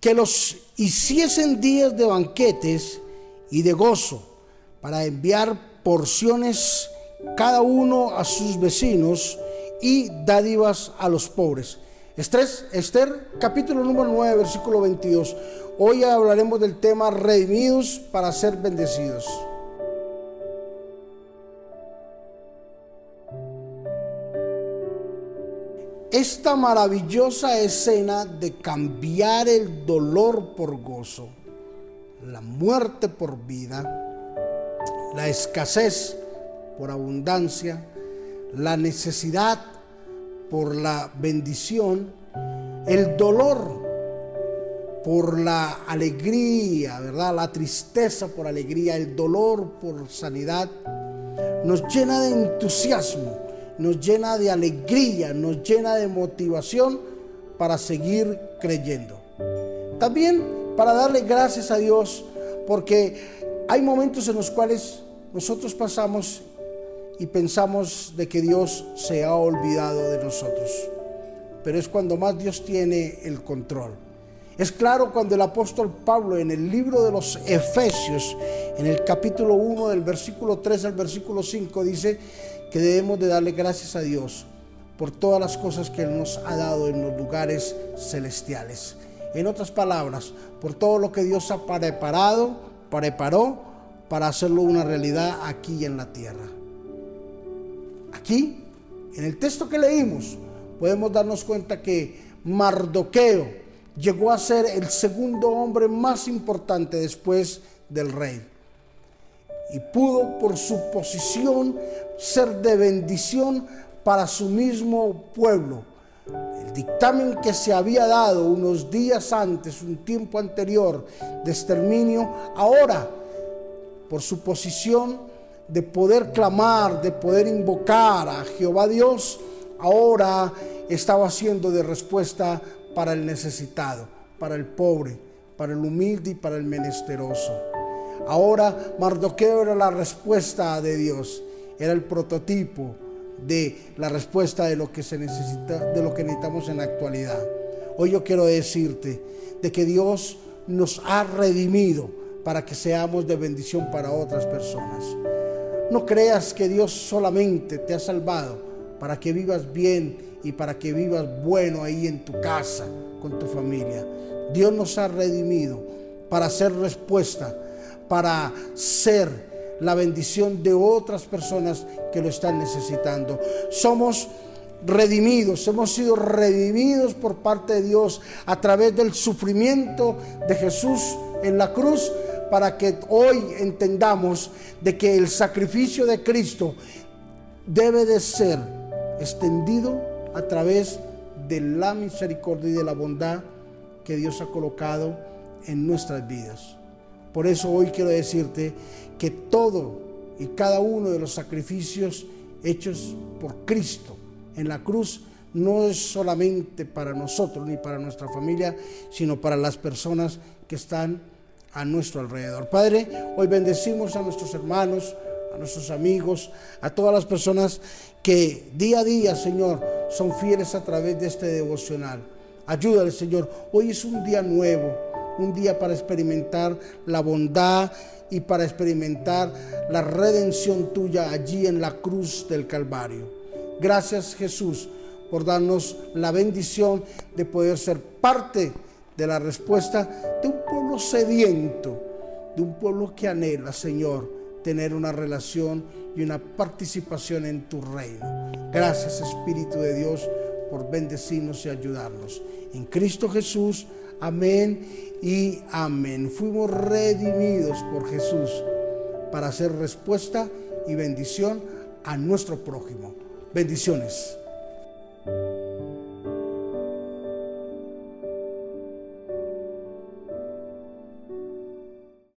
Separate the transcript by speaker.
Speaker 1: que los hiciesen días de banquetes y de gozo, para enviar porciones cada uno a sus vecinos y dádivas a los pobres. Esther, Esther capítulo número 9, versículo 22. Hoy hablaremos del tema redimidos para ser bendecidos. Esta maravillosa escena de cambiar el dolor por gozo, la muerte por vida, la escasez por abundancia, la necesidad por la bendición, el dolor por la alegría, ¿verdad? La tristeza por alegría, el dolor por sanidad, nos llena de entusiasmo, nos llena de alegría, nos llena de motivación para seguir creyendo. También para darle gracias a Dios, porque hay momentos en los cuales nosotros pasamos y pensamos de que Dios se ha olvidado de nosotros. Pero es cuando más Dios tiene el control. Es claro cuando el apóstol Pablo en el libro de los Efesios, en el capítulo 1 del versículo 3 al versículo 5, dice que debemos de darle gracias a Dios por todas las cosas que Él nos ha dado en los lugares celestiales. En otras palabras, por todo lo que Dios ha preparado, preparó para hacerlo una realidad aquí en la tierra. Aquí, en el texto que leímos, podemos darnos cuenta que Mardoqueo llegó a ser el segundo hombre más importante después del rey. Y pudo por su posición ser de bendición para su mismo pueblo. El dictamen que se había dado unos días antes, un tiempo anterior de exterminio, ahora, por su posición, de poder clamar, de poder invocar a Jehová Dios, ahora estaba siendo de respuesta para el necesitado, para el pobre, para el humilde y para el menesteroso. Ahora Mardoqueo era la respuesta de Dios, era el prototipo de la respuesta de lo que se necesita, de lo que necesitamos en la actualidad. Hoy yo quiero decirte de que Dios nos ha redimido para que seamos de bendición para otras personas. No creas que Dios solamente te ha salvado para que vivas bien y para que vivas bueno ahí en tu casa, con tu familia. Dios nos ha redimido para hacer respuesta, para ser la bendición de otras personas que lo están necesitando. Somos redimidos, hemos sido redimidos por parte de Dios a través del sufrimiento de Jesús en la cruz para que hoy entendamos de que el sacrificio de Cristo debe de ser extendido a través de la misericordia y de la bondad que Dios ha colocado en nuestras vidas. Por eso hoy quiero decirte que todo y cada uno de los sacrificios hechos por Cristo en la cruz no es solamente para nosotros ni para nuestra familia, sino para las personas que están a nuestro alrededor. Padre, hoy bendecimos a nuestros hermanos, a nuestros amigos, a todas las personas que día a día, Señor, son fieles a través de este devocional. Ayúdale, Señor. Hoy es un día nuevo, un día para experimentar la bondad y para experimentar la redención tuya allí en la cruz del Calvario. Gracias, Jesús, por darnos la bendición de poder ser parte de la respuesta de un pueblo sediento, de un pueblo que anhela, Señor, tener una relación y una participación en tu reino. Gracias, Espíritu de Dios, por bendecirnos y ayudarnos. En Cristo Jesús, amén y amén. Fuimos redimidos por Jesús para hacer respuesta y bendición a nuestro prójimo. Bendiciones.